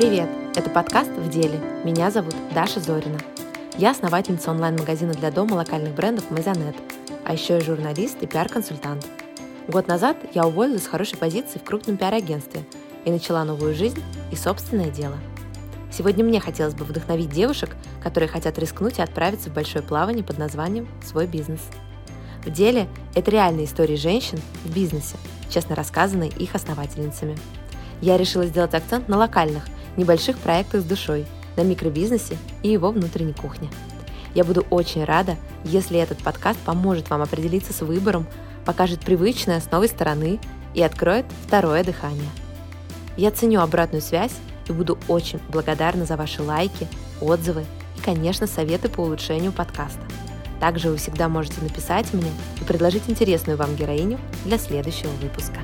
Привет! Это подкаст «В деле». Меня зовут Даша Зорина. Я основательница онлайн-магазина для дома локальных брендов «Мезонет», а еще и журналист и пиар-консультант. Год назад я уволилась с хорошей позиции в крупном пиар-агентстве и начала новую жизнь и собственное дело. Сегодня мне хотелось бы вдохновить девушек, которые хотят рискнуть и отправиться в большое плавание под названием «Свой бизнес». В деле это реальные истории женщин в бизнесе, честно рассказанные их основательницами. Я решила сделать акцент на локальных, небольших проектах с душой, на микробизнесе и его внутренней кухне. Я буду очень рада, если этот подкаст поможет вам определиться с выбором, покажет привычное с новой стороны и откроет второе дыхание. Я ценю обратную связь и буду очень благодарна за ваши лайки, отзывы и, конечно, советы по улучшению подкаста. Также вы всегда можете написать мне и предложить интересную вам героиню для следующего выпуска.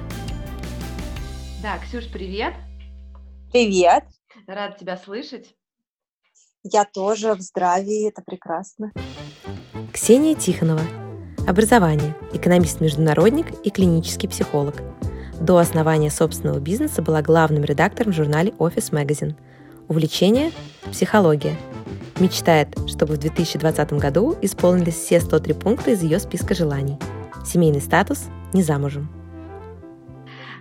Да, Ксюш, привет! Привет! Рада тебя слышать. Я тоже в здравии, это прекрасно. Ксения Тихонова. Образование. Экономист-международник и клинический психолог. До основания собственного бизнеса была главным редактором в журнале Office Magazine. Увлечение – психология. Мечтает, чтобы в 2020 году исполнились все 103 пункта из ее списка желаний. Семейный статус – не замужем.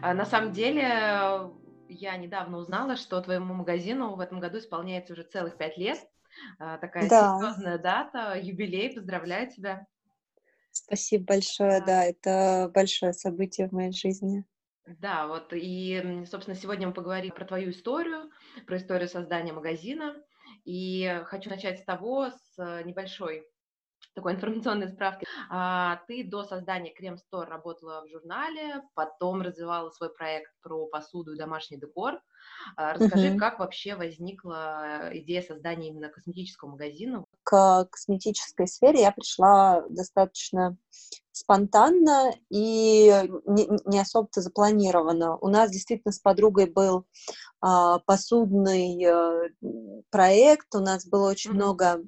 А на самом деле, я недавно узнала, что твоему магазину в этом году исполняется уже целых пять лет. А, такая да. серьезная дата, юбилей, поздравляю тебя. Спасибо большое, да, это большое событие в моей жизни. Да, вот и, собственно, сегодня мы поговорим про твою историю, про историю создания магазина. И хочу начать с того, с небольшой такой информационной справки. А, ты до создания Крем Стор работала в журнале, потом развивала свой проект про посуду и домашний декор. А, расскажи, uh-huh. как вообще возникла идея создания именно косметического магазина? К косметической сфере я пришла достаточно спонтанно и не, не особо-то запланировано. У нас действительно с подругой был а, посудный а, проект, у нас было очень mm-hmm. много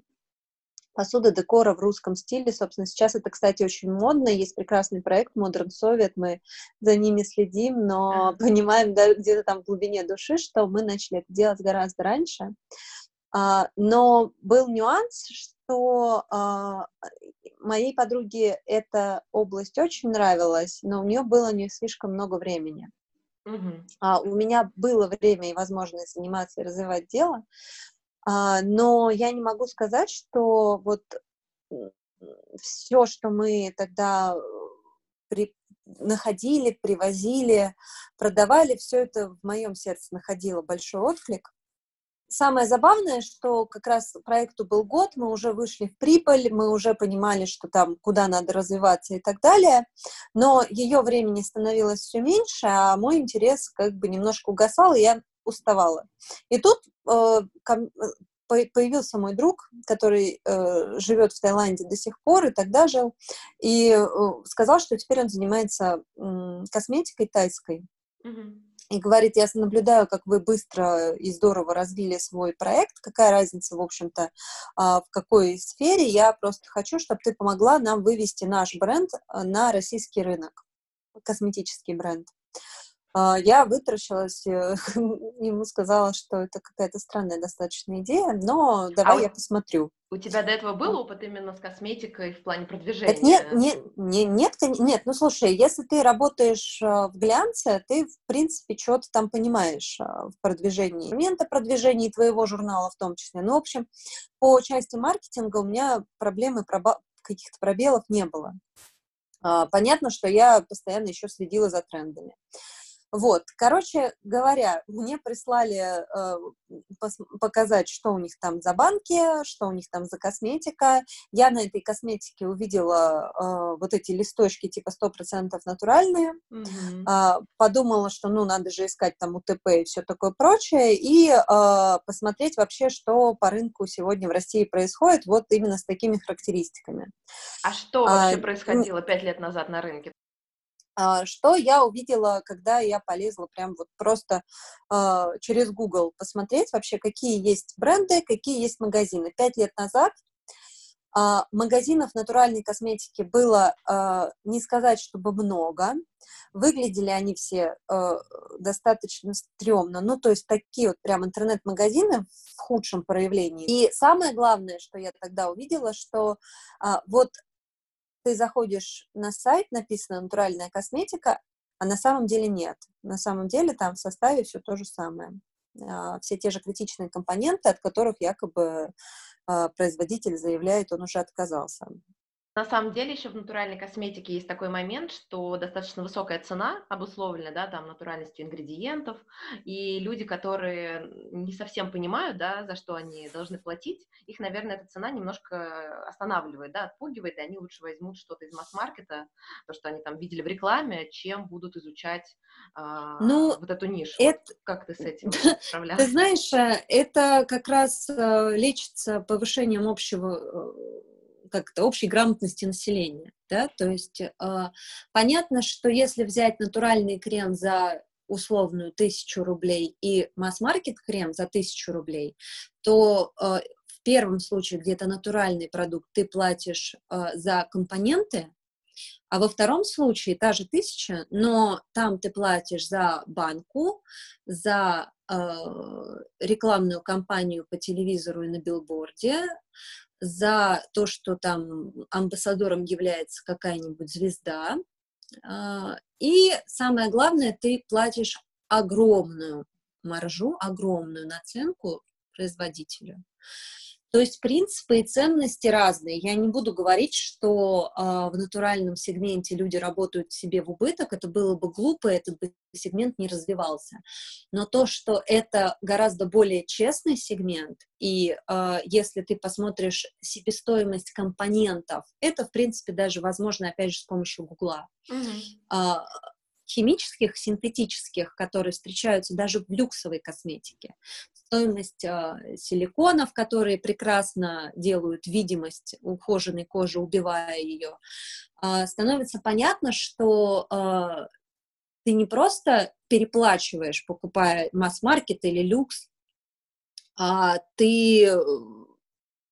посуда декора в русском стиле. Собственно, сейчас это, кстати, очень модно. Есть прекрасный проект Modern Soviet, мы за ними следим, но понимаем да, где-то там в глубине души, что мы начали это делать гораздо раньше. А, но был нюанс, что а, моей подруге эта область очень нравилась, но у нее было не слишком много времени. Uh-huh. А, у меня было время и возможность заниматься и развивать дело, но я не могу сказать, что вот все, что мы тогда э, при, находили, привозили, продавали, все это в моем сердце находило большой отклик. Самое забавное, что как раз проекту был год, мы уже вышли в прибыль, мы уже понимали, что там куда надо развиваться и так далее, но ее времени становилось все меньше, а мой интерес как бы немножко угасал, и я уставала. И тут появился мой друг, который э, живет в Таиланде до сих пор и тогда жил, и э, сказал, что теперь он занимается э, косметикой тайской. Mm-hmm. И говорит, я наблюдаю, как вы быстро и здорово развили свой проект, какая разница, в общем-то, э, в какой сфере, я просто хочу, чтобы ты помогла нам вывести наш бренд э, на российский рынок, косметический бренд. А, я вытаращилась, э, ему сказала, что это какая-то странная достаточно идея, но давай а я посмотрю. У тебя до этого был опыт именно с косметикой в плане продвижения? Это нет, нет, нет, нет, нет, ну слушай, если ты работаешь а, в глянце, ты, в принципе, что-то там понимаешь а, в продвижении, момента продвижения твоего журнала в том числе. Ну, в общем, по части маркетинга у меня проблемы, каких-то пробелов не было. Понятно, что я постоянно еще следила за трендами. Вот, короче говоря, мне прислали э, показать, что у них там за банки, что у них там за косметика. Я на этой косметике увидела э, вот эти листочки типа 100% натуральные. Mm-hmm. Э, подумала, что ну надо же искать там УТП и все такое прочее, и э, посмотреть вообще, что по рынку сегодня в России происходит, вот именно с такими характеристиками. А что вообще а, происходило пять лет назад на рынке? А, что я увидела, когда я полезла прям вот просто э, через Google посмотреть вообще, какие есть бренды, какие есть магазины. Пять лет назад А, магазинов натуральной косметики было а, не сказать, чтобы много. Выглядели они все а, достаточно стрёмно. Ну, то есть такие вот прям интернет-магазины в худшем проявлении. И самое главное, что я тогда увидела, что вот ты заходишь на сайт, написано «натуральная косметика», а на самом деле нет. На самом деле там в составе все то же самое. Все те же критичные компоненты, от которых якобы производитель заявляет, он уже отказался. На самом деле еще в натуральной косметике есть такой момент, что достаточно высокая цена обусловлена, да, там, натуральностью ингредиентов, и люди, которые не совсем понимают, да, за что они должны платить, их, наверное, эта цена немножко останавливает, да, отпугивает, и они лучше возьмут что-то из масс-маркета, то, что они там видели в рекламе, чем будут изучать а, ну, вот эту нишу. Это... Вот как ты с этим справляешься? Ты знаешь, э, это как раз э, лечится повышением общего э, как-то общей грамотности населения, да, то есть э, понятно, что если взять натуральный крем за условную тысячу рублей и масс-маркет крем за тысячу рублей, то э, в первом случае, где это натуральный продукт, ты платишь э, за компоненты, а во втором случае та же тысяча, но там ты платишь за банку, за рекламную кампанию по телевизору и на билборде, за то, что там амбассадором является какая-нибудь звезда. А, и самое главное, ты платишь огромную маржу, огромную наценку производителю. То есть принципы и ценности разные. Я не буду говорить, что э, в натуральном сегменте люди работают себе в убыток, это было бы глупо, этот бы сегмент не развивался. Но то, что это гораздо более честный сегмент, и э, если ты посмотришь себестоимость компонентов, это, в принципе, даже возможно, опять же, с помощью Гугла. Mm-hmm химических, синтетических, которые встречаются даже в люксовой косметике. Стоимость э, силиконов, которые прекрасно делают видимость ухоженной кожи, убивая ее, э, а, становится понятно, что э, ты не просто переплачиваешь, покупая масс-маркет или люкс, а ты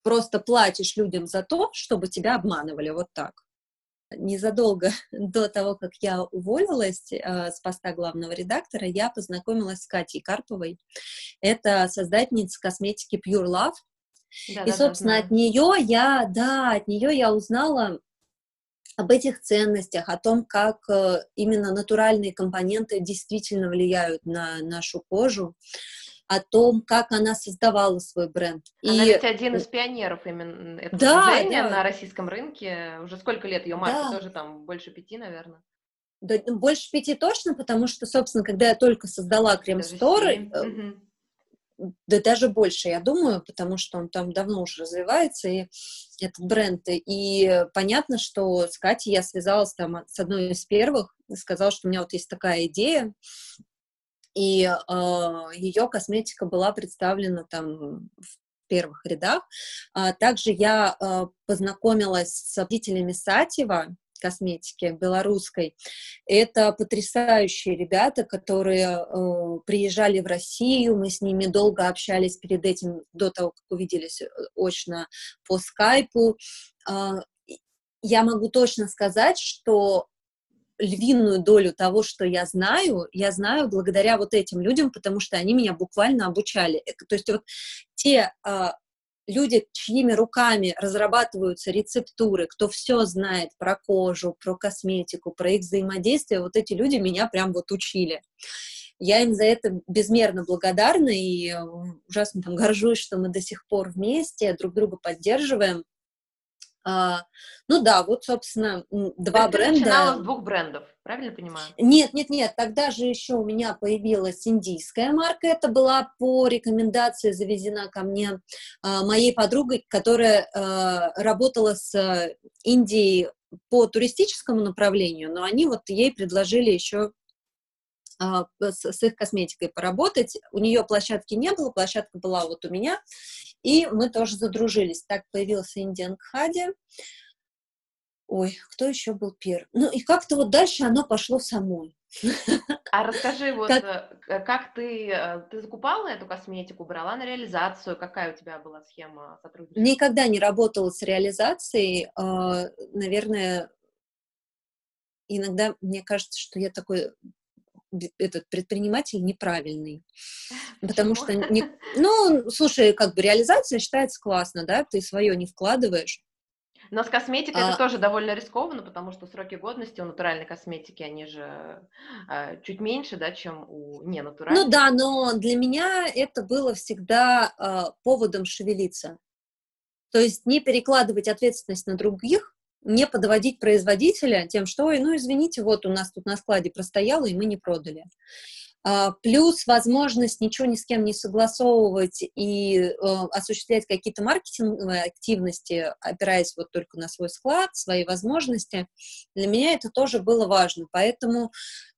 просто платишь людям за то, чтобы тебя обманывали. Вот так незадолго до того, как я уволилась э, с поста главного редактора, я познакомилась с Катей Карповой. Это создательница косметики Pure Love. Да, и, да, собственно, да, от нее я, да, от нее я узнала об этих ценностях, о том, как э, именно натуральные компоненты действительно влияют на нашу кожу о том, как она создавала свой бренд. Она и... ведь один из пионеров именно этого да, движения да. на российском рынке. Уже сколько лет ее марке? Да. Тоже там больше пяти, наверное. Да, больше пяти точно, потому что, собственно, когда я только создала Крем-стор, э, да даже больше, я думаю, потому что он там давно уже развивается, и этот бренд. И понятно, что с Катей я связалась там с одной из первых, сказала, что у меня вот есть такая идея, и э, ее косметика была представлена там в первых рядах. А, также я э, познакомилась с водителями Сатева, косметики белорусской. Это потрясающие ребята, которые э, приезжали в Россию, мы с ними долго общались перед этим, до того, как увиделись э, очно по скайпу. Э, я могу точно сказать, что львиную долю того, что я знаю, я знаю благодаря вот этим людям, потому что они меня буквально обучали. То есть вот те э, люди, чьими руками разрабатываются рецептуры, кто все знает про кожу, про косметику, про их взаимодействие, вот эти люди меня прям вот учили. Я им за это безмерно благодарна и ужасно там горжусь, что мы до сих пор вместе друг друга поддерживаем. А, ну да, вот, собственно, два бренда. Ты начинала с двух брендов, правильно понимаю? Нет, нет, нет, тогда же еще у меня появилась индийская марка, это была по рекомендации завезена ко мне а, моей подругой, которая а, работала с Индией по туристическому направлению, но они вот ей предложили еще с, с их косметикой поработать. У нее площадки не было, площадка была вот у меня, и мы тоже задружились. Так появился Индиан Кхади. Ой, кто еще был первый? Ну и как-то вот дальше оно пошло само. А расскажи, вот как, э, как ты, э, ты закупала эту косметику, брала на реализацию, какая у тебя была схема сотрудничества? Никогда не работала с реализацией, а, наверное, иногда мне кажется, что я такой этот предприниматель неправильный. Потому что, не, ну, слушай, как бы реализация считается классно, да, ты свое не вкладываешь. Но с косметикой а... это тоже довольно рискованно, потому что сроки годности у натуральной косметики, они же э, чуть меньше, да, чем у ненатуральной. Ну да, но для меня это было всегда э, поводом шевелиться. То есть не перекладывать ответственность на других, не подводить производителя тем, что, ой, ну, извините, вот у нас тут на складе простояло, и мы не продали. А, плюс возможность ничего ни с кем не согласовывать и э, осуществлять какие-то маркетинговые активности, опираясь вот только на свой склад, свои возможности, для меня это тоже было важно. Поэтому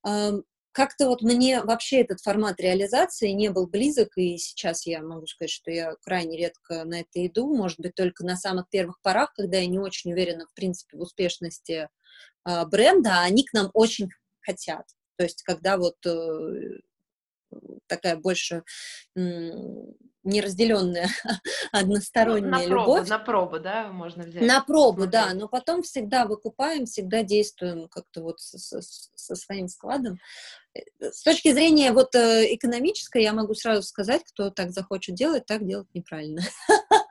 э, как-то вот мне вообще этот формат реализации не был близок, и сейчас я могу сказать, что я крайне редко на это иду, может быть, только на самых первых порах, когда я не очень уверена, в принципе, в успешности э, бренда, а они к нам очень хотят. То есть, когда вот э, такая больше неразделенная односторонняя ну, на пробу, любовь. На пробу, да, можно взять. На пробу, Смотреть. да, но потом всегда выкупаем, всегда действуем как-то вот со, со, со своим складом. Э, с точки зрения вот э, экономической, я могу сразу сказать, кто так захочет делать, так делать неправильно.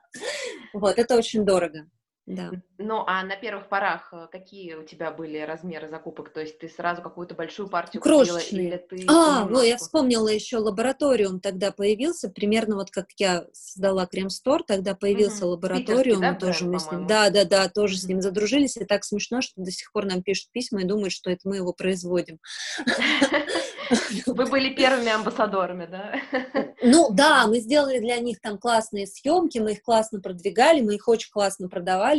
Вот, это очень дорого. Да. Ну, а на первых порах э, какие у тебя были размеры закупок? То есть ты сразу какую-то большую партию Крошечные. купила? Или ты а, ну, я вспомнила еще лабораториум тогда появился, примерно вот как я создала Крем-стор, тогда появился угу. лабораториум, да, тоже бренд, мы с ним, да, да, да, тоже угу. с ним задружились, и так смешно, что до сих пор нам пишут письма и думают, что это мы его производим. Вы были первыми амбассадорами, да? Ну да, мы сделали для них там классные съемки, мы их классно продвигали, мы их очень классно продавали.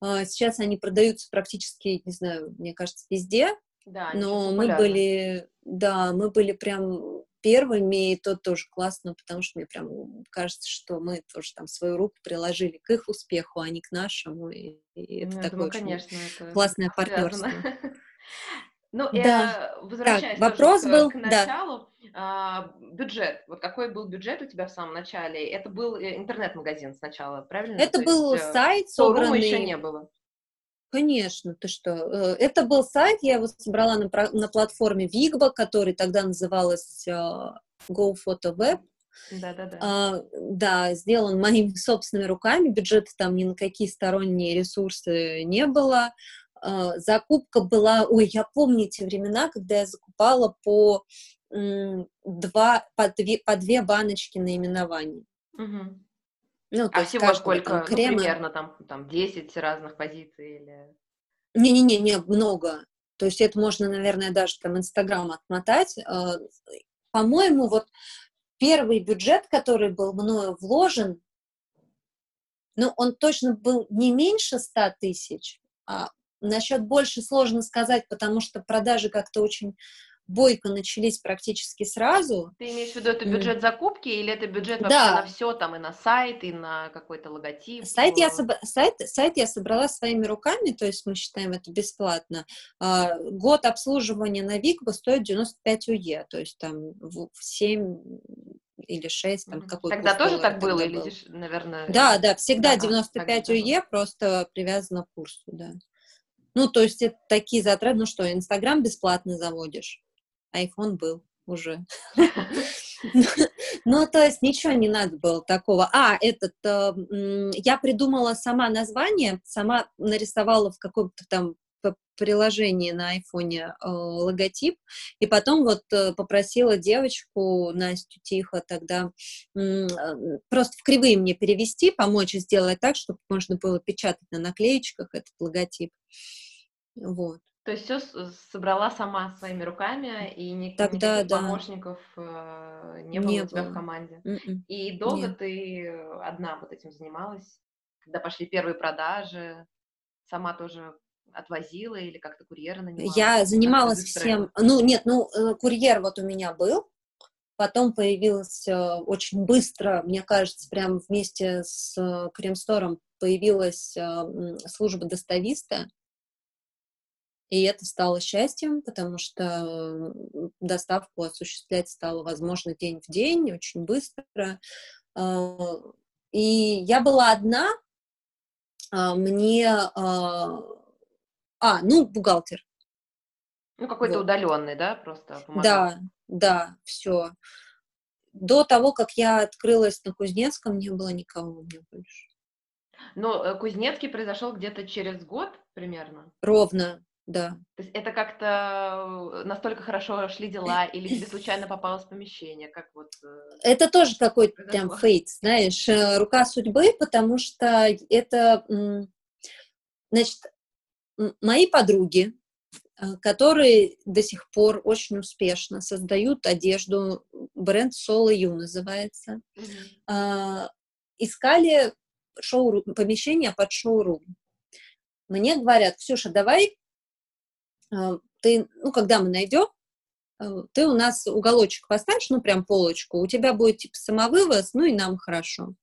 А, сейчас они продаются практически, не знаю, мне кажется, везде. Да, но мы были, да, мы были прям первыми, и то тоже классно, потому что мне прям кажется, что мы тоже там свою руку приложили к их успеху, а не к нашему, и, и это ну, такое думаю, конечно, это классное партнерство. Ну, да. э, возвращаясь так, вопрос к, был, к началу, да. э, бюджет. Вот какой был бюджет у тебя в самом начале? Это был э, интернет-магазин сначала, правильно? Это То был есть, э, сайт, собранный... еще не было. Конечно, ты что? Э, это был сайт, я его собрала на, на платформе Vigba, который тогда называлась uh, Go Photo Web. Да, да, да. А, да, сделан моими собственными руками, бюджета там ни на какие сторонние ресурсы не было. А, закупка была, ой, я помню те времена, когда я закупала по два, по две, по две баночки наименований. Угу. Ну, а всего сколько, там, крема... ну, примерно там, там 10 разных позиций или... Не-не-не, не много. То есть это можно, наверное, даже там Инстаграм отмотать. А, по-моему, вот первый бюджет, который был мною вложен, ну, он точно был не меньше 100 тысяч, а Насчет больше сложно сказать, потому что продажи как-то очень бойко начались практически сразу. Ты имеешь в виду это бюджет закупки или это бюджет вообще да. на все, там и на сайт, и на какой-то логотип? Сайт я, соб... сайт, сайт я собрала своими руками, то есть мы считаем это бесплатно. А, год обслуживания на Викбо стоит 95 УЕ, то есть там в 7 или 6, там, какой Тогда тоже так было, или, наверное... Да, да, всегда да, 95 УЕ, просто привязано к курсу, да. Ну, то есть это такие затраты, ну что, Инстаграм бесплатно заводишь, iPhone был уже. Ну, то есть ничего не надо было такого. А, этот, э, я придумала сама название, сама нарисовала в каком-то там приложении на айфоне э, логотип, и потом вот э, попросила девочку, Настю Тихо, тогда просто в кривые мне перевести, помочь сделать так, чтобы можно было печатать на наклеечках этот логотип. Вот. То есть все собрала сама своими руками, и никаких Тогда, да. помощников э, не было не у тебя было. в команде. Mm-mm. М-м. И долго Нет. ты одна вот этим занималась? Когда пошли первые продажи, сама тоже отвозила или как-то курьера нанимала? Я занималась всем. Ну, нет, ну, э, курьер вот у меня был, потом появилась э, очень быстро, мне кажется, прям вместе с э, Кремстором появилась служба достависта, И это стало счастьем, потому что доставку осуществлять стало возможно день в день, очень быстро. А, и я была одна, а, мне... А, а, ну, бухгалтер. Ну, какой-то вот. удаленный, да, просто помогал. Да, да, все. До того, как я открылась на Кузнецком, не было никого у меня больше. Но э, Кузнецкий произошел где-то через год примерно? Ровно, да. То есть это как-то э, настолько хорошо шли дела, или тебе случайно попалось помещение, как вот... Э, это тоже какой-то прям фейт, знаешь, рука судьбы, потому что это, значит, мои подруги, которые до сих пор очень успешно создают одежду, бренд Solo You называется, mm-hmm. искали шоу помещение под шоурум. Мне говорят, Ксюша, давай а, ты, ну, когда мы найдем, а, ты у нас уголочек поставишь, ну, прям полочку, у тебя будет, типа, самовывоз, ну, и нам хорошо.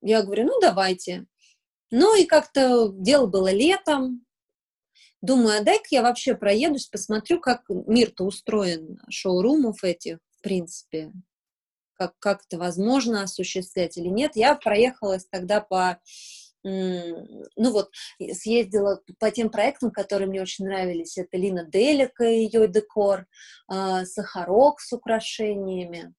Я говорю, ну, давайте. Ну, и как-то дело было летом, думаю, а дай-ка я вообще проедусь, посмотрю, как мир-то устроен, шоурумов этих, в принципе, как, как это возможно осуществлять или нет. Я проехалась тогда по ну вот, съездила по тем проектам, которые мне очень нравились. Это Лина Делика и ее декор, э, Сахарок с украшениями.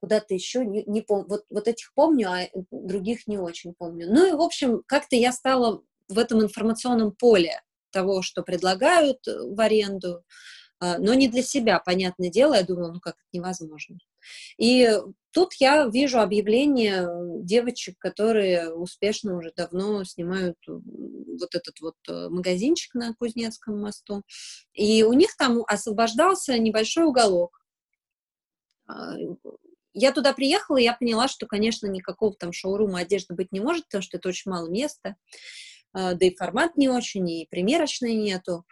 Куда-то еще, не, не помню. Вот, вот этих помню, а других не очень помню. Ну и, в общем, как-то я стала в этом информационном поле того, что предлагают э, в аренду, но не для себя, понятное дело. Я думала, ну как это невозможно. И тут я вижу объявление девочек, которые успешно уже давно снимают вот этот вот э, магазинчик на Кузнецком мосту. И у них там освобождался небольшой уголок. А, я туда приехала, и я поняла, что, конечно, никакого там шоурума одежды быть не может, потому что это очень мало места, а, да и формат не очень, и примерочной нету.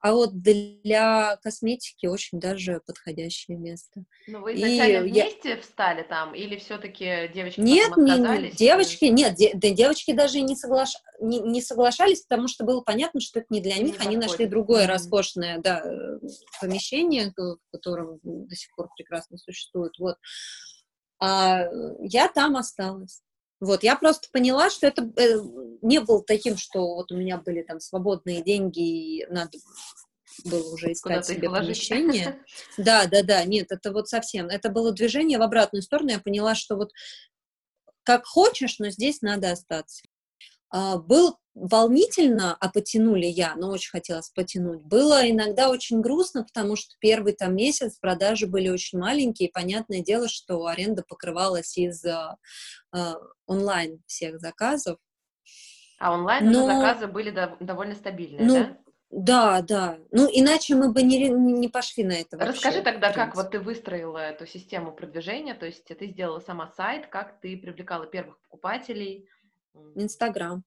А вот для косметики очень даже подходящее место. Ну, вы изначально и вместе я... встали там, или все-таки девочки нет, отказались? Не, девочки, нет, де, да, девочки даже не, соглаш... не, не соглашались, потому что было понятно, что это не для них. Не Они подходит. нашли другое mm-hmm. роскошное да, помещение, в котором до сих пор прекрасно существует. Вот. А я там осталась. Вот, я просто поняла, что это э, не было таким, что вот у меня были там свободные деньги, и надо было уже искать Куда себе помещение. Да, да, да, нет, это вот совсем, это было движение в обратную сторону, я поняла, что вот как хочешь, но здесь надо остаться. А, был волнительно, а потянули я, но очень хотелось потянуть. Было иногда очень грустно, потому что первый там месяц продажи были очень маленькие, и понятное дело, что аренда покрывалась из а, онлайн всех заказов. А онлайн но... заказы были до, довольно стабильные, ну, да? Да, да. Ну, иначе мы бы не, не пошли на это вообще. Расскажи тогда, как вот ты выстроила эту систему продвижения, то есть ты сделала сама сайт, как ты привлекала первых покупателей, Инстаграм.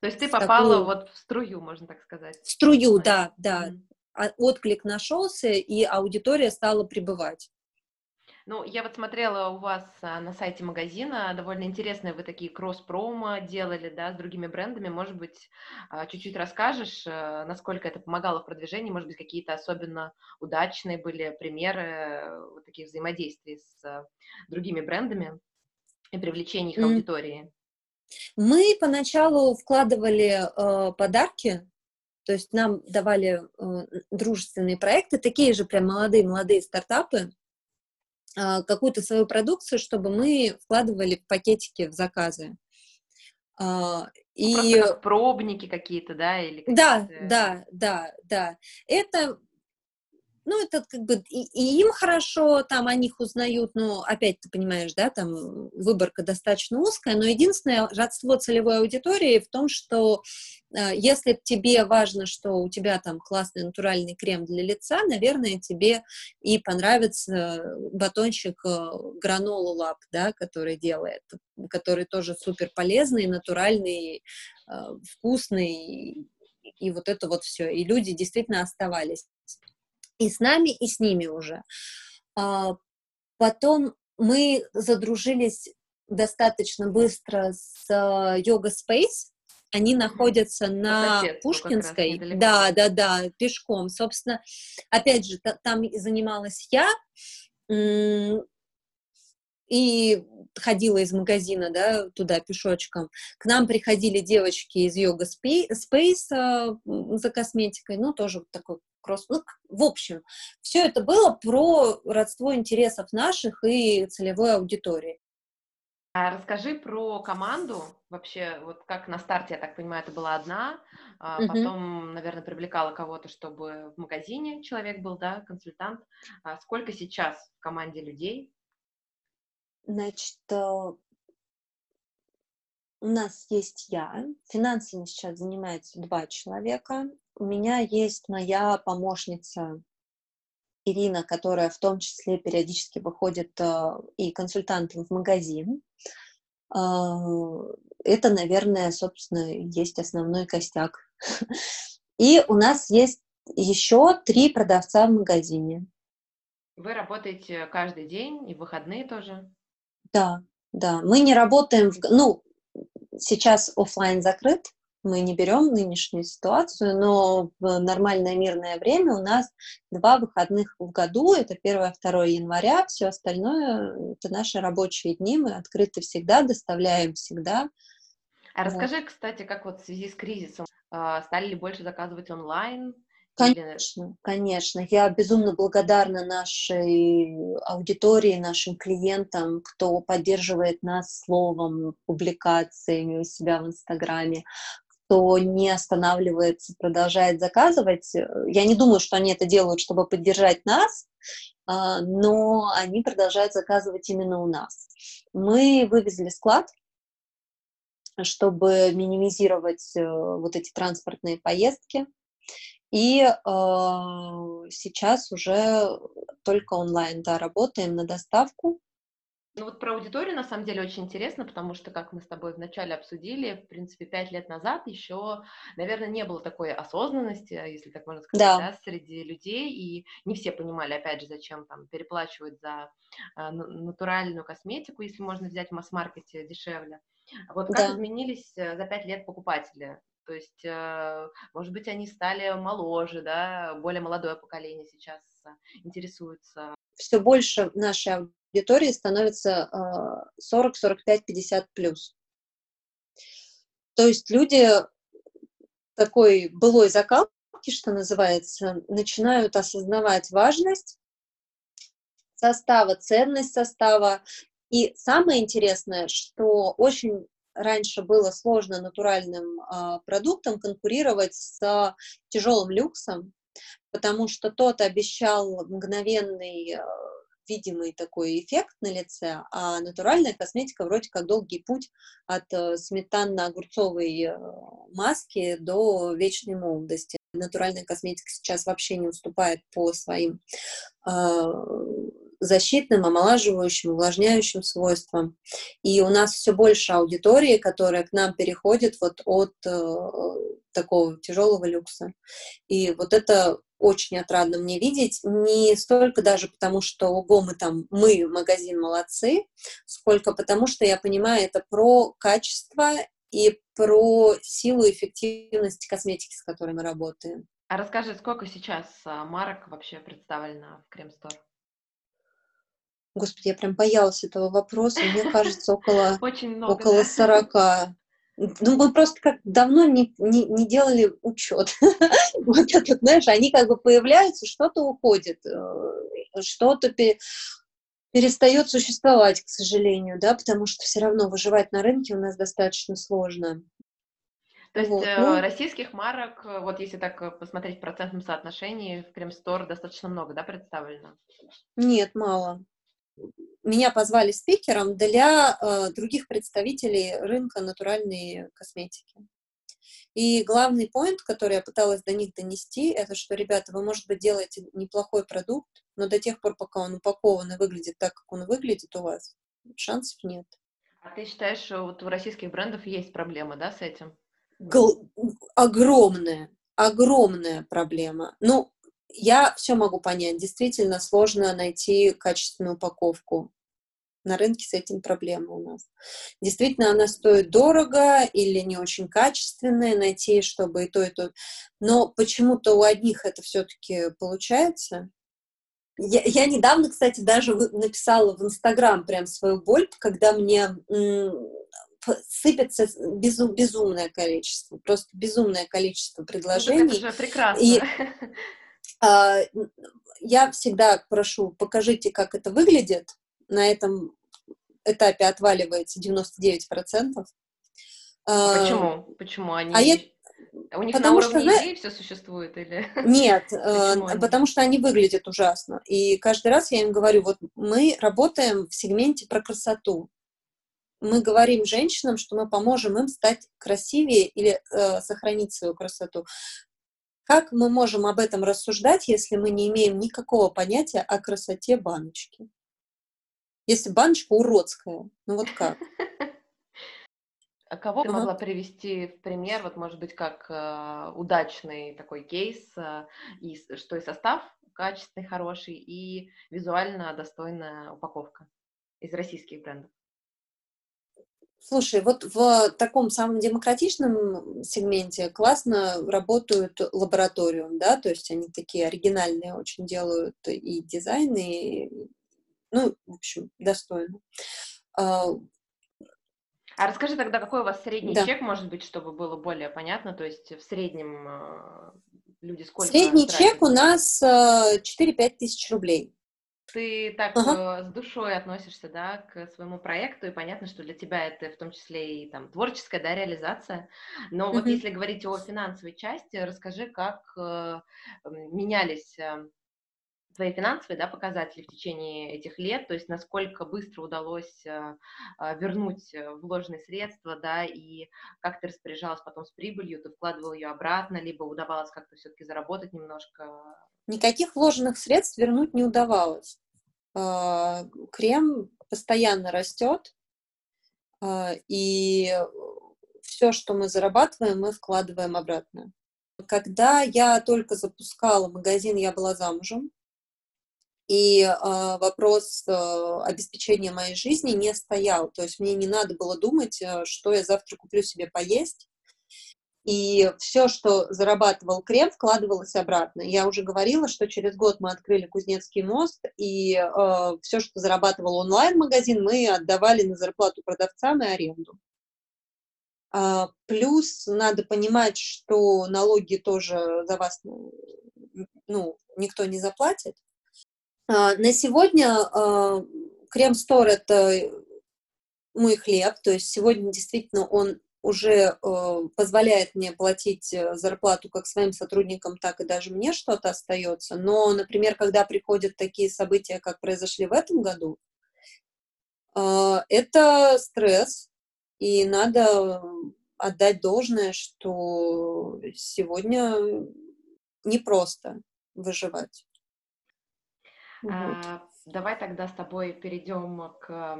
То есть ты попала такую... вот в струю, можно так сказать. В струю, да, да. Mm-hmm. Отклик нашелся, и аудитория стала прибывать. Ну, я вот смотрела у вас а, на сайте магазина, довольно интересные вы такие кросс-промо делали, да, с другими брендами. Может быть, а, чуть-чуть расскажешь, э, насколько это помогало в продвижении, может быть, какие-то особенно удачные были примеры вот таких взаимодействий с э, другими брендами и привлечения их mm. аудитории? Мы поначалу вкладывали э, подарки, то есть нам давали э, дружественные проекты, такие же прям молодые-молодые стартапы, э, какую-то свою продукцию, чтобы мы вкладывали в пакетики в заказы. Uh, и как пробники какие-то, да, или да, да, да, да. Это ну, это как бы и, и им хорошо, там о них узнают, но опять ты понимаешь, да, там выборка достаточно узкая, но единственное родство целевой аудитории в том, что э, если тебе важно, что у тебя там классный натуральный крем для лица, наверное, тебе и понравится батончик э, гранолу лап, да, который делает, который тоже супер полезный, натуральный, э, вкусный, и вот это вот все. И люди действительно оставались и с нами, и с ними уже. А, потом мы задружились достаточно быстро с Yoga Space, они находятся на Пушкинской. Да, да, да, пешком. Собственно, опять же, там занималась я, и ходила из магазина, да, туда пешочком. К нам приходили девочки из Йога Space а, за косметикой, ну, тоже такой кросс. Ну, в общем, все это было про родство интересов наших и целевой аудитории. А расскажи про команду. Вообще, вот как на старте, я так понимаю, это была одна, а uh-huh. потом, наверное, привлекала кого-то, чтобы в магазине человек был, да, консультант. А сколько сейчас в команде людей? Значит, э, у нас есть я, финансами сейчас занимается два человека. У меня есть моя помощница Ирина, которая в том числе периодически выходит э, и консультантом в магазин. Э, это, наверное, собственно, есть основной костяк. И у нас есть еще три продавца в магазине. Вы работаете каждый день и в выходные тоже? Да, да. Мы не работаем, в, ну, сейчас офлайн закрыт, мы не берем нынешнюю ситуацию, но в нормальное мирное время у нас два выходных в году, это 1-2 января, все остальное это наши рабочие дни, мы открыты всегда, доставляем всегда. А расскажи, кстати, как вот в связи с кризисом, а, стали ли больше заказывать онлайн? Конечно, конечно. Я безумно благодарна нашей аудитории, нашим клиентам, кто поддерживает нас словом, публикациями у себя в Инстаграме, кто не останавливается, продолжает заказывать. Я не думаю, что они это делают, чтобы поддержать нас, а, но они продолжают заказывать именно у нас. Мы вывезли склад, чтобы минимизировать э, вот эти транспортные поездки. И э, сейчас уже только онлайн, да, работаем на доставку. Ну вот про аудиторию на самом деле очень интересно, потому что, как мы с тобой вначале обсудили, в принципе, пять лет назад еще, наверное, не было такой осознанности, если так можно сказать, да. Да, среди людей, и не все понимали, опять же, зачем там переплачивать за э, натуральную косметику, если можно взять в масс-маркете дешевле. Вот как да. изменились э, за пять лет покупатели? То есть, э, может быть, они стали моложе, да, более молодое поколение сейчас э, интересуется. Все больше нашей аудитории становится 40, 45, 50 плюс. То есть люди такой былой закалки, что называется, начинают осознавать важность состава, ценность состава. И самое интересное, что очень раньше было сложно натуральным э, продуктом конкурировать с тяжелым люксом, потому что тот обещал мгновенный э, видимый такой эффект на лице, а натуральная косметика вроде как долгий путь от э, сметанно-огурцовой э, маски до вечной молодости. Натуральная косметика сейчас вообще не уступает по своим э, защитным, омолаживающим, увлажняющим свойствам. И у нас все больше аудитории, которая к нам переходит вот от э, такого тяжелого люкса. И вот это очень отрадно мне видеть, не столько даже потому, что ого, мы там, мы, магазин, молодцы, сколько потому, что я понимаю, это про качество и про силу и эффективность косметики, с которой мы работаем. А расскажи, сколько сейчас а, марок вообще представлено в Крем-стор? Господи, я прям боялась этого вопроса. Мне кажется, около, Очень много, около да? 40. Ну, мы просто как давно не, не, не делали учет. вот этот, знаешь, они как бы появляются, что-то уходит, э, что-то перестает существовать, к сожалению, да, потому что все равно выживать на рынке у нас достаточно сложно. То есть вот, э, ну, российских марок, э, вот если так посмотреть в процентном соотношении, в Крем-стор достаточно много, да, представлено? Нет, мало меня позвали спикером для э, других представителей рынка натуральной косметики. И главный поинт, который я пыталась до них донести, это что, ребята, вы, может быть, делаете неплохой продукт, но до тех пор, пока он упакован и выглядит так, как он выглядит у вас, шансов нет. А ты считаешь, что вот у российских брендов есть проблема, да, с этим? Гл- огромная, огромная проблема. Ну, я все могу понять. Действительно сложно найти качественную упаковку. На рынке с этим проблема у нас. Действительно, она стоит дорого или не очень качественная, найти, чтобы и то, и то. Но почему-то у одних это все-таки получается. Я, я недавно, кстати, даже написала в Инстаграм прям свою боль, когда мне сыпется безум, безумное количество, просто безумное количество предложений. Это же прекрасно. И, я всегда прошу, покажите, как это выглядит. На этом этапе отваливается 99%. А почему? Почему они... А я... У них потому на уровне что, идей все существует или? Нет, э, потому что они выглядят ужасно. И каждый раз я им говорю, вот мы работаем в сегменте про красоту мы говорим женщинам, что мы поможем им стать красивее или э, сохранить свою красоту. Как мы можем об этом рассуждать, если мы не имеем никакого понятия о красоте баночки? Если баночка уродская, ну вот как? А кого ты могла привести в пример, вот может быть как э, удачный такой кейс, э, и, что и состав качественный, хороший, и визуально достойная упаковка из российских брендов? Слушай, вот в таком самом демократичном сегменте классно работают лабораториум, да, то есть они такие оригинальные очень делают и дизайны, и, ну, в общем, достойно. А, а расскажи тогда, какой у вас средний да. чек может быть, чтобы было более понятно, то есть в среднем э, люди сколько Средний чек у нас 4-5 э, тысяч рублей ты так ага. Э, с душой относишься, да, к своему проекту, и понятно, что для тебя это в том числе и там творческая, да, реализация. Но mm вот если говорить о финансовой части, расскажи, как э, менялись э, твои финансовые да, показатели в течение этих лет, то есть насколько быстро удалось э, э вернуть э, вложенные средства, да, и как ты распоряжалась потом с прибылью, ты вкладывал ее обратно, либо удавалось как-то все-таки заработать немножко? Никаких вложенных средств вернуть не удавалось. Крем постоянно растет, и все, что мы зарабатываем, мы вкладываем обратно. Когда я только запускала магазин, я была замужем, и э, вопрос э, обеспечения моей жизни не стоял. То есть мне не надо было думать, что я завтра куплю себе поесть, и все, что зарабатывал крем, вкладывалось обратно. Я уже говорила, что через год мы открыли Кузнецкий мост, и э, все, что зарабатывал онлайн-магазин, мы отдавали на зарплату продавцам и аренду. А, плюс надо понимать, что налоги тоже за вас ну, никто не заплатит. А, на сегодня а, крем-стор – это мой хлеб, то есть сегодня действительно он уже э, позволяет мне платить э, зарплату как своим сотрудникам, так и даже мне что-то остается. Но, например, когда приходят такие события, как произошли в этом году, э, это стресс, и надо отдать должное, что сегодня непросто выживать. А, Давай тогда с тобой перейдем к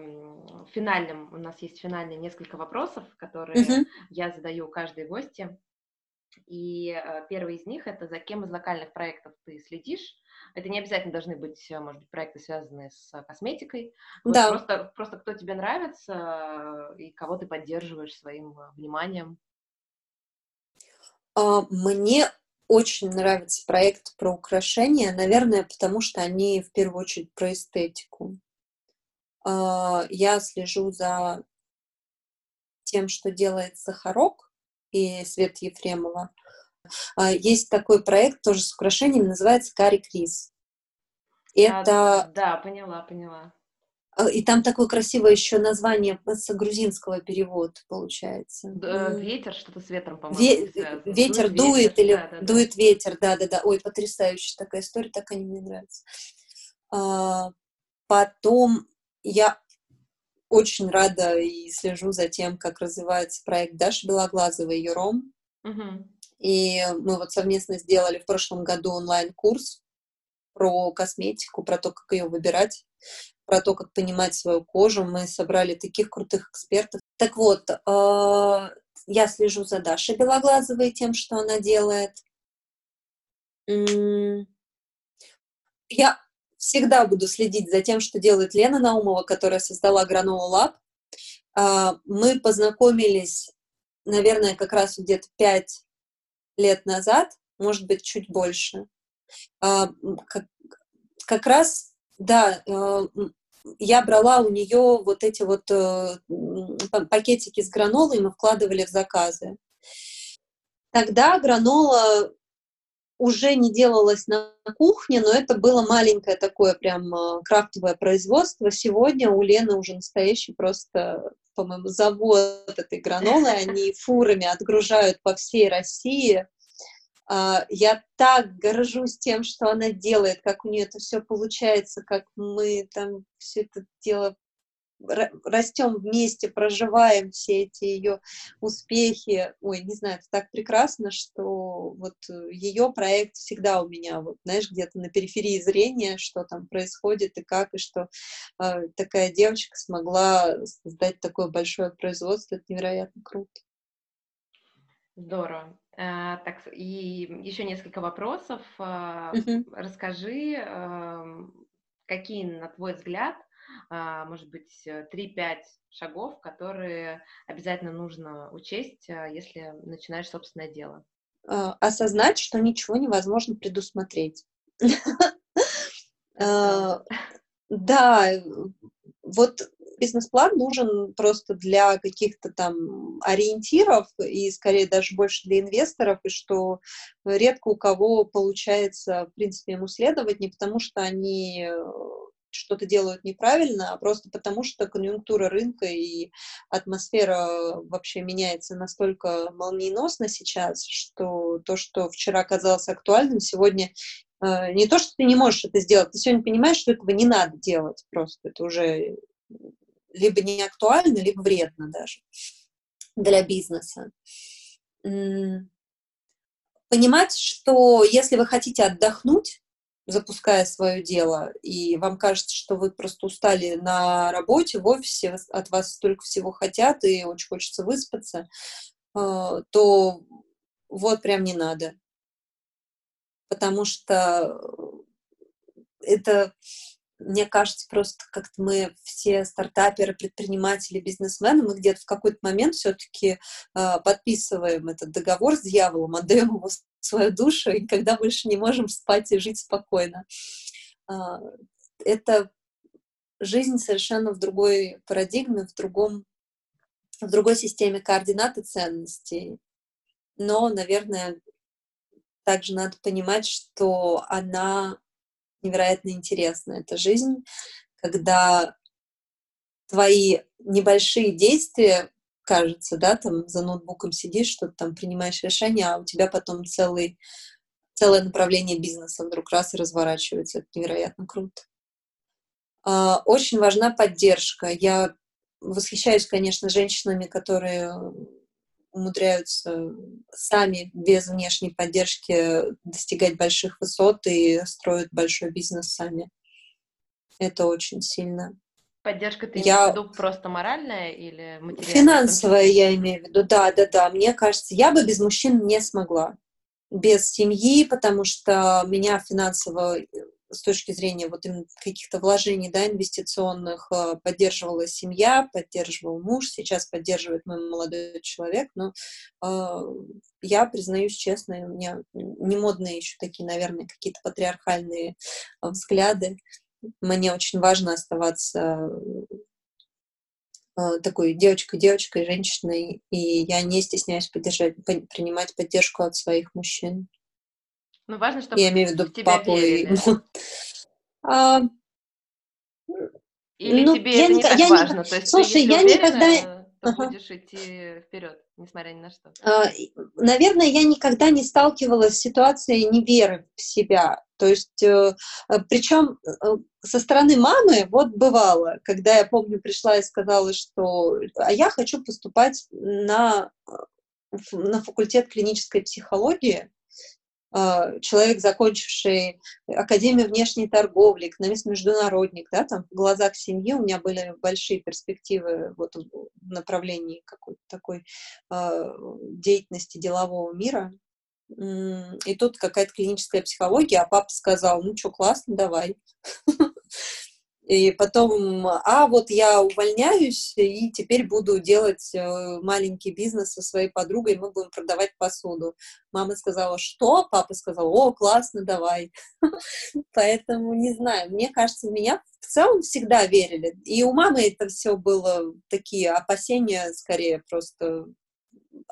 финальным. У нас есть финальные несколько вопросов, которые uh-huh. я задаю каждой гости. И э, первый из них это за кем из локальных проектов ты следишь. Это не обязательно должны быть, э, может быть, проекты, связанные с косметикой. Да. Просто, просто кто тебе нравится и кого ты поддерживаешь своим э, вниманием. А, мне очень нравится проект про украшения, наверное, потому что они в первую очередь про эстетику. А, я слежу за тем, что делает Сахарок и Свет Ефремова. А, есть такой проект тоже с украшением, называется Кари Крис. Это... А, да, поняла, поняла. А, и там такое красивое еще название с грузинского перевод получается. Ветер, что-то с ветром, по-моему. Ве- ветер дует, дует или да, да, дует да. ветер, да-да-да. Ой, потрясающая такая история, так они мне нравятся. А, потом я очень рада и слежу за тем, как развивается проект Даши Белоглазовой ее ром. Угу. И мы вот совместно сделали в прошлом году онлайн-курс про косметику, про то, как ее выбирать про то, как понимать свою кожу. Мы собрали таких крутых экспертов. Так вот, э, я слежу за Дашей Белоглазовой, тем, что она делает. Я всегда буду следить за тем, что делает Лена Наумова, которая создала Granola Lab. Мы познакомились, наверное, как раз где-то пять лет назад, может быть, чуть больше. Как, как раз, да, э, я брала у нее вот эти вот э, пакетики с гранолой, мы вкладывали в заказы. Тогда гранола уже не делалась на кухне, но это было маленькое такое прям э, крафтовое производство. Сегодня у Лены уже настоящий просто, по-моему, завод этой гранолы. Они фурами отгружают по всей России. А, я так горжусь тем, что она делает, как у нее это все получается, как мы там все это дело растем вместе, проживаем все эти ее успехи. Ой, не знаю, это так прекрасно, что вот ее проект всегда у меня, вот, знаешь, где-то на периферии зрения, что там происходит и как, и что э, такая девочка смогла создать такое большое производство, это невероятно круто. Здорово. А, так, и еще несколько вопросов. Uh-huh. Расскажи, какие, на твой взгляд, а, может быть, 3-5 шагов, которые обязательно нужно учесть, если начинаешь собственное дело? Осознать, что ничего невозможно предусмотреть. Да, вот бизнес-план нужен просто для каких-то там ориентиров и скорее даже больше для инвесторов, и что редко у кого получается, в принципе, ему следовать, не потому что они э, что-то делают неправильно, а просто потому что конъюнктура рынка и атмосфера вообще меняется настолько молниеносно сейчас, что то, что вчера казалось актуальным, сегодня э, не то, что ты не можешь это сделать, ты сегодня понимаешь, что этого не надо делать просто, это уже либо не актуально, либо вредно даже для бизнеса. Понимать, что если вы хотите отдохнуть, запуская свое дело, и вам кажется, что вы просто устали на работе, в офисе, от вас столько всего хотят, и очень хочется выспаться, э, то вот прям не надо. Потому что это мне кажется, просто как-то мы все стартаперы, предприниматели, бизнесмены, мы где-то в какой-то момент все-таки э, а, подписываем этот договор с дьяволом, отдаем ему свою душу, и когда больше не можем спать и жить спокойно. Э, это жизнь совершенно в другой парадигме, в другом в другой системе координат и ценностей. Но, наверное, также надо понимать, что она невероятно интересно. Это жизнь, когда твои небольшие действия, кажется, да, там за ноутбуком сидишь, что-то там принимаешь решение, а у тебя потом целый, целое направление бизнеса вдруг раз и разворачивается. Это невероятно круто. А, очень важна поддержка. Я восхищаюсь, конечно, женщинами, которые умудряются сами без внешней поддержки достигать больших высот и строят большой бизнес сами. Это очень сильно. Поддержка ты я... имеешь в виду просто моральная или материальная? Финансовая я имею в виду, да, да, да. Мне кажется, я бы без мужчин не смогла. Без семьи, потому что меня финансово с точки зрения вот каких-то вложений, да, инвестиционных, э, поддерживала семья, поддерживал муж, сейчас поддерживает мой молодой человек, но э, я признаюсь честно, у меня не модные еще такие, наверное, какие-то патриархальные э, взгляды. Мне очень важно оставаться э, такой девочкой-девочкой, женщиной, и я не стесняюсь поддержать, принимать поддержку от своих мужчин. Ну, важно, чтобы Я имею в виду тебя папу верили. и... А, Или ну, тебе я это не, не так я важно? Не... То есть Слушай, ты, я уверена, никогда... то ага. будешь идти вперед, несмотря ни на что. А, наверное, я никогда не сталкивалась с ситуацией неверы в себя. То есть, э, э, причем э, со стороны мамы, вот бывало, когда я помню, пришла и сказала, что а я хочу поступать на, на факультет клинической психологии, человек, закончивший Академию внешней торговли, экономист-международник, да, там в глазах семьи у меня были большие перспективы вот в направлении какой-то такой э, деятельности делового мира. И тут какая-то клиническая психология, а папа сказал, ну что, классно, давай. И потом, а вот я увольняюсь и теперь буду делать э, маленький бизнес со своей подругой, мы будем продавать посуду. Мама сказала, что? Папа сказал, о, классно, давай. Поэтому не знаю, мне кажется, меня в целом всегда верили. И у мамы это все было такие опасения, скорее просто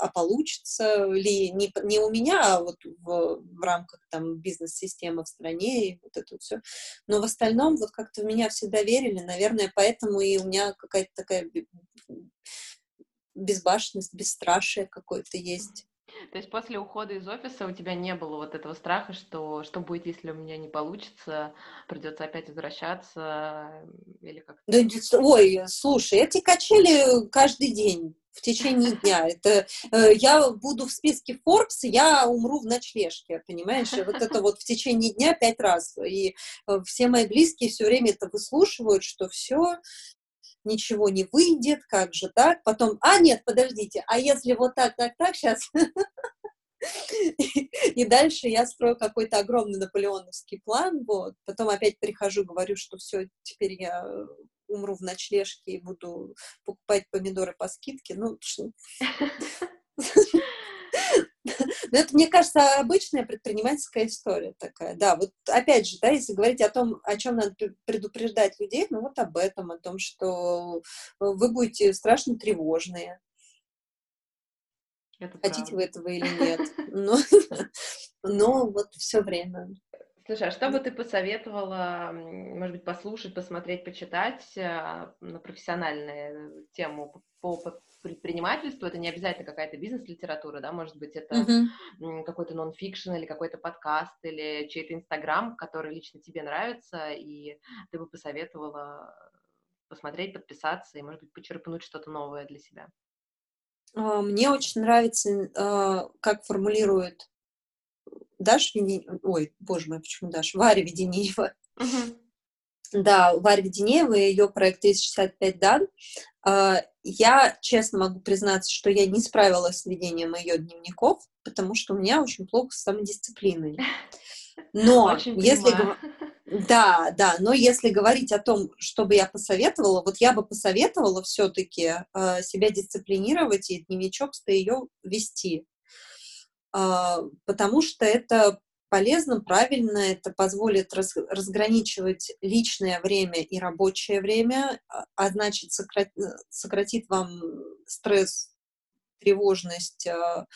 а получится ли не, не у меня, а вот в, в рамках там бизнес-системы в стране и вот это все. Но в остальном вот как-то в меня всегда верили, наверное, поэтому и у меня какая-то такая безбашенность, бесстрашие какое-то есть. То есть после ухода из офиса у тебя не было вот этого страха, что что будет, если у меня не получится, придется опять возвращаться или как? Да, ой, слушай, эти качели каждый день в течение дня. Это э, я буду в списке Forbes, я умру в ночлежке, понимаешь? И вот это вот в течение дня пять раз. И э, все мои близкие все время это выслушивают, что все, ничего не выйдет, как же так? Потом, а нет, подождите, а если вот так, так, так, сейчас... И дальше я строю какой-то огромный наполеоновский план, вот. Потом опять прихожу, говорю, что все, теперь я умру в ночлежке и буду покупать помидоры по скидке. Ну, Но это, мне кажется, обычная предпринимательская история такая. Да, вот опять же, да, если говорить о том, о чем надо предупреждать людей, ну вот об этом, о том, что вы будете страшно тревожные. Это Хотите правда. вы этого или нет. Но, но вот все время. Слушай, а что бы ты посоветовала, может быть, послушать, посмотреть, почитать а, на профессиональную тему по, предпринимательству? Это не обязательно какая-то бизнес-литература, да, может быть, это uh-huh. какой-то нон-фикшн или какой-то подкаст или чей-то инстаграм, который лично тебе нравится, и ты бы посоветовала посмотреть, подписаться и, может быть, почерпнуть что-то новое для себя. А, мне очень нравится, а, как формулирует Даша Веденеева, ой, боже мой, почему Даша? Варя Веденеева. Uh-huh. Да, Варя Веденеева и ее проект 365 дан. А, я честно могу признаться, что я не справилась с ведением ее дневников, потому что у меня очень плохо с самодисциплиной. Но очень если да, да, но если говорить о том, что бы я посоветовала, вот я бы посоветовала все-таки а, себя дисциплинировать и дневничок-то ее вести. А, потому что это полезно, правильно, это позволит раз, разграничивать личное время и рабочее время, а, а значит сократит, сократит вам стресс, тревожность, а,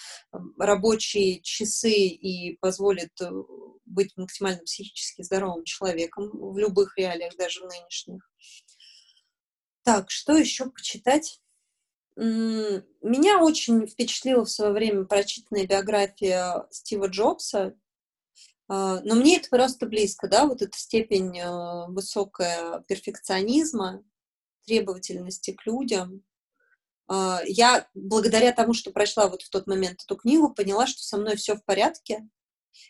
рабочие часы и позволит э, быть максимально психически здоровым человеком в любых реалиях, даже в нынешних. Так, что еще почитать? Меня очень впечатлила в свое время прочитанная биография Стива Джобса, а, но мне это просто близко, да, вот эта степень э, высокая перфекционизма, требовательности к людям. А, я благодаря тому, что прочла вот в тот момент эту книгу, поняла, что со мной все в порядке,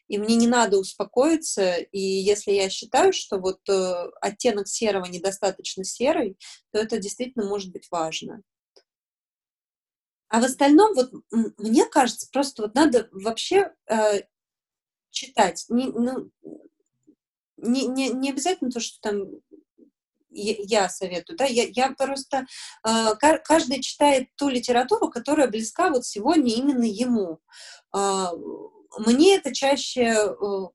и мне не надо успокоиться, и если я считаю, что вот э, оттенок серого недостаточно серый, то это действительно может быть важно. А в остальном, вот мне кажется, просто вот надо вообще э, читать. Не, ну, не, не, не обязательно то, что там я, советую, да, я, я просто, э, каждый читает ту литературу, которая близка вот сегодня именно ему. Э, мне это чаще, э,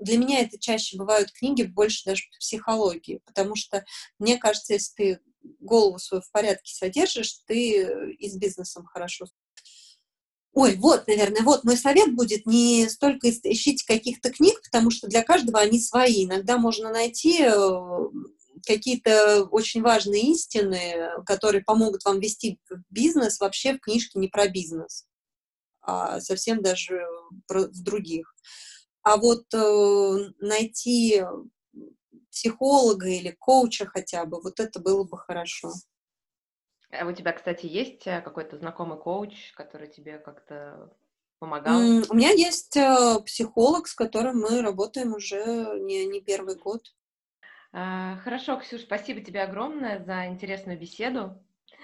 для меня это чаще бывают книги больше даже по психологии, потому что мне кажется, если ты голову свою в порядке содержишь, ты э, и с бизнесом хорошо. Ой, вот, наверное, вот мой совет будет не столько ищите каких-то книг, потому что для каждого они свои. Иногда можно найти э, какие-то очень важные истины, которые помогут вам вести бизнес вообще в книжке не про бизнес, а совсем даже в других. А вот э, найти психолога или коуча хотя бы, вот это было бы хорошо. А у тебя, кстати, есть э, какой-то знакомый коуч, который тебе как-то помогал? У меня есть э, психолог, с которым мы работаем уже не, не первый год. А, хорошо, Ксюш, спасибо тебе огромное за интересную беседу.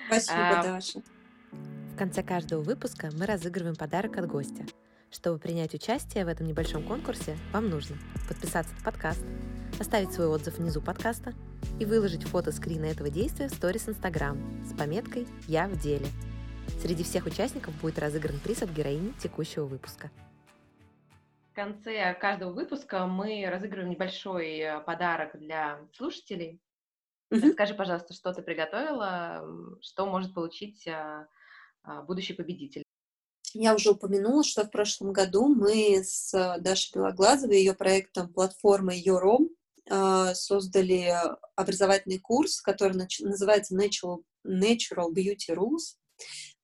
Спасибо, а... Даша. В конце каждого выпуска мы разыгрываем подарок от гостя. Чтобы принять участие в этом небольшом конкурсе, вам нужно подписаться на подкаст, оставить свой отзыв внизу подкаста и выложить фото скрина этого действия в сторис Инстаграм с пометкой «Я в деле». Среди всех участников будет разыгран приз от героини текущего выпуска. В конце каждого выпуска мы разыгрываем небольшой э, подарок для слушателей. Mm-hmm. Скажи, пожалуйста, что ты приготовила, что может получить а, а, будущий победитель. Я уже упомянула, что в прошлом году мы с Дашей Белоглазовой и ее проектом платформы Eurом создали образовательный курс, который называется Natural, Natural Beauty Rules,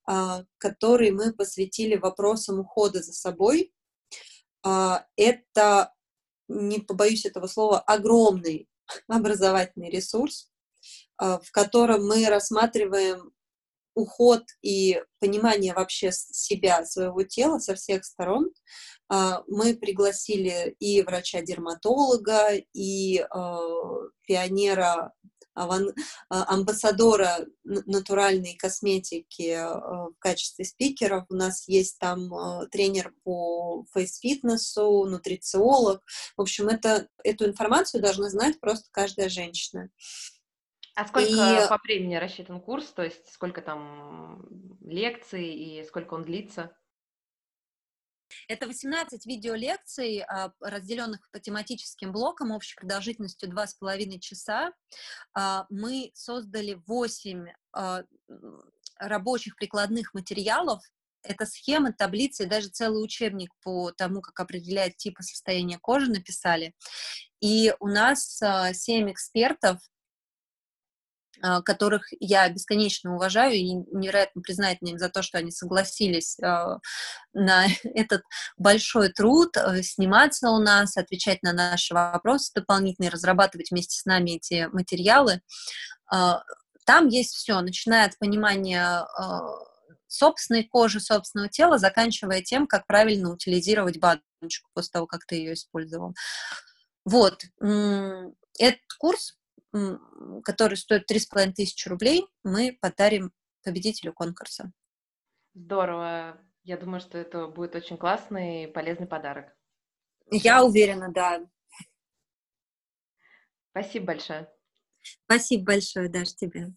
а, который мы посвятили вопросам ухода за собой. А, это, не побоюсь этого слова, огромный образовательный ресурс, а, в котором мы рассматриваем уход и понимание вообще себя, своего тела со всех сторон. Мы пригласили и врача-дерматолога, и пионера аван, а, амбассадора натуральной косметики а, в качестве спикеров. У нас есть там а, тренер по фейс-фитнесу, нутрициолог. В общем, это, эту информацию должна знать просто каждая женщина. А сколько и... по времени рассчитан курс? То есть сколько там лекций и сколько он длится? Это 18 видеолекций, а, разделенных по тематическим блокам общей продолжительностью 2,5 часа. А, мы создали 8 а, рабочих прикладных материалов, это схемы, таблицы, даже целый учебник по тому, как определять типы состояния кожи написали. И у нас семь экспертов, которых я бесконечно уважаю и невероятно признательна им за то, что они согласились а, на этот большой труд э, сниматься у нас, отвечать на наши вопросы дополнительные, разрабатывать вместе с нами эти материалы. А, там есть все, начиная от понимания собственной кожи, собственного тела, заканчивая тем, как правильно утилизировать баночку после того, как ты ее использовал. Вот. Этот курс который стоит 3,5 тысячи рублей, мы подарим победителю конкурса. Здорово. Я думаю, что это будет очень классный и полезный подарок. Я уверена, да. Спасибо большое. Спасибо большое, Даш, тебе.